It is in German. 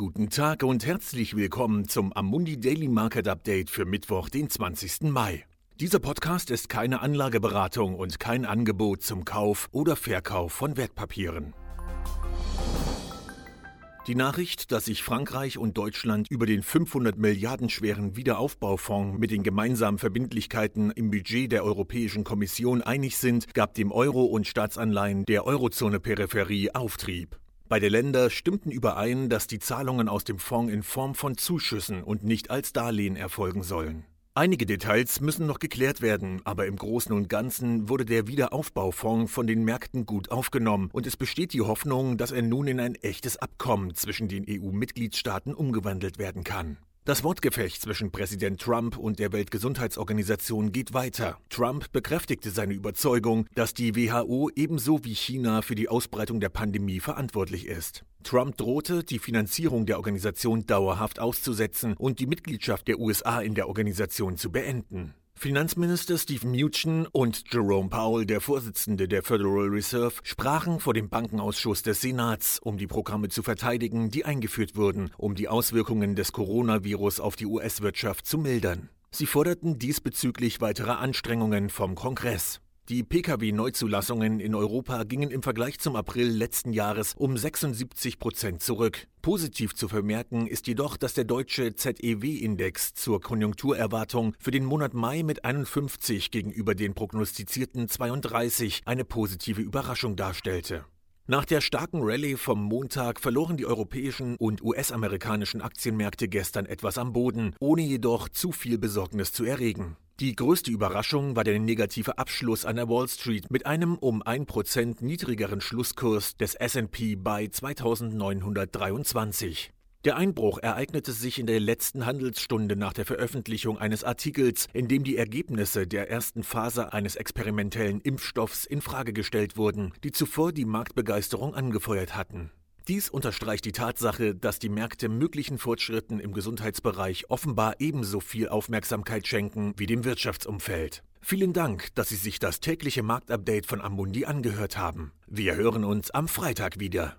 Guten Tag und herzlich willkommen zum Amundi Daily Market Update für Mittwoch, den 20. Mai. Dieser Podcast ist keine Anlageberatung und kein Angebot zum Kauf oder Verkauf von Wertpapieren. Die Nachricht, dass sich Frankreich und Deutschland über den 500 Milliarden schweren Wiederaufbaufonds mit den gemeinsamen Verbindlichkeiten im Budget der Europäischen Kommission einig sind, gab dem Euro und Staatsanleihen der Eurozone-Peripherie Auftrieb. Beide Länder stimmten überein, dass die Zahlungen aus dem Fonds in Form von Zuschüssen und nicht als Darlehen erfolgen sollen. Einige Details müssen noch geklärt werden, aber im Großen und Ganzen wurde der Wiederaufbaufonds von den Märkten gut aufgenommen und es besteht die Hoffnung, dass er nun in ein echtes Abkommen zwischen den EU-Mitgliedstaaten umgewandelt werden kann. Das Wortgefecht zwischen Präsident Trump und der Weltgesundheitsorganisation geht weiter. Trump bekräftigte seine Überzeugung, dass die WHO ebenso wie China für die Ausbreitung der Pandemie verantwortlich ist. Trump drohte, die Finanzierung der Organisation dauerhaft auszusetzen und die Mitgliedschaft der USA in der Organisation zu beenden. Finanzminister Steve Mnuchin und Jerome Powell, der Vorsitzende der Federal Reserve, sprachen vor dem Bankenausschuss des Senats, um die Programme zu verteidigen, die eingeführt wurden, um die Auswirkungen des Coronavirus auf die US-Wirtschaft zu mildern. Sie forderten diesbezüglich weitere Anstrengungen vom Kongress. Die Pkw-Neuzulassungen in Europa gingen im Vergleich zum April letzten Jahres um 76 Prozent zurück. Positiv zu vermerken ist jedoch, dass der deutsche ZEW-Index zur Konjunkturerwartung für den Monat Mai mit 51 gegenüber den prognostizierten 32 eine positive Überraschung darstellte. Nach der starken Rallye vom Montag verloren die europäischen und US-amerikanischen Aktienmärkte gestern etwas am Boden, ohne jedoch zu viel Besorgnis zu erregen. Die größte Überraschung war der negative Abschluss an der Wall Street mit einem um 1% niedrigeren Schlusskurs des SP bei 2923. Der Einbruch ereignete sich in der letzten Handelsstunde nach der Veröffentlichung eines Artikels, in dem die Ergebnisse der ersten Phase eines experimentellen Impfstoffs in Frage gestellt wurden, die zuvor die Marktbegeisterung angefeuert hatten. Dies unterstreicht die Tatsache, dass die Märkte möglichen Fortschritten im Gesundheitsbereich offenbar ebenso viel Aufmerksamkeit schenken wie dem Wirtschaftsumfeld. Vielen Dank, dass Sie sich das tägliche Marktupdate von Amundi angehört haben. Wir hören uns am Freitag wieder.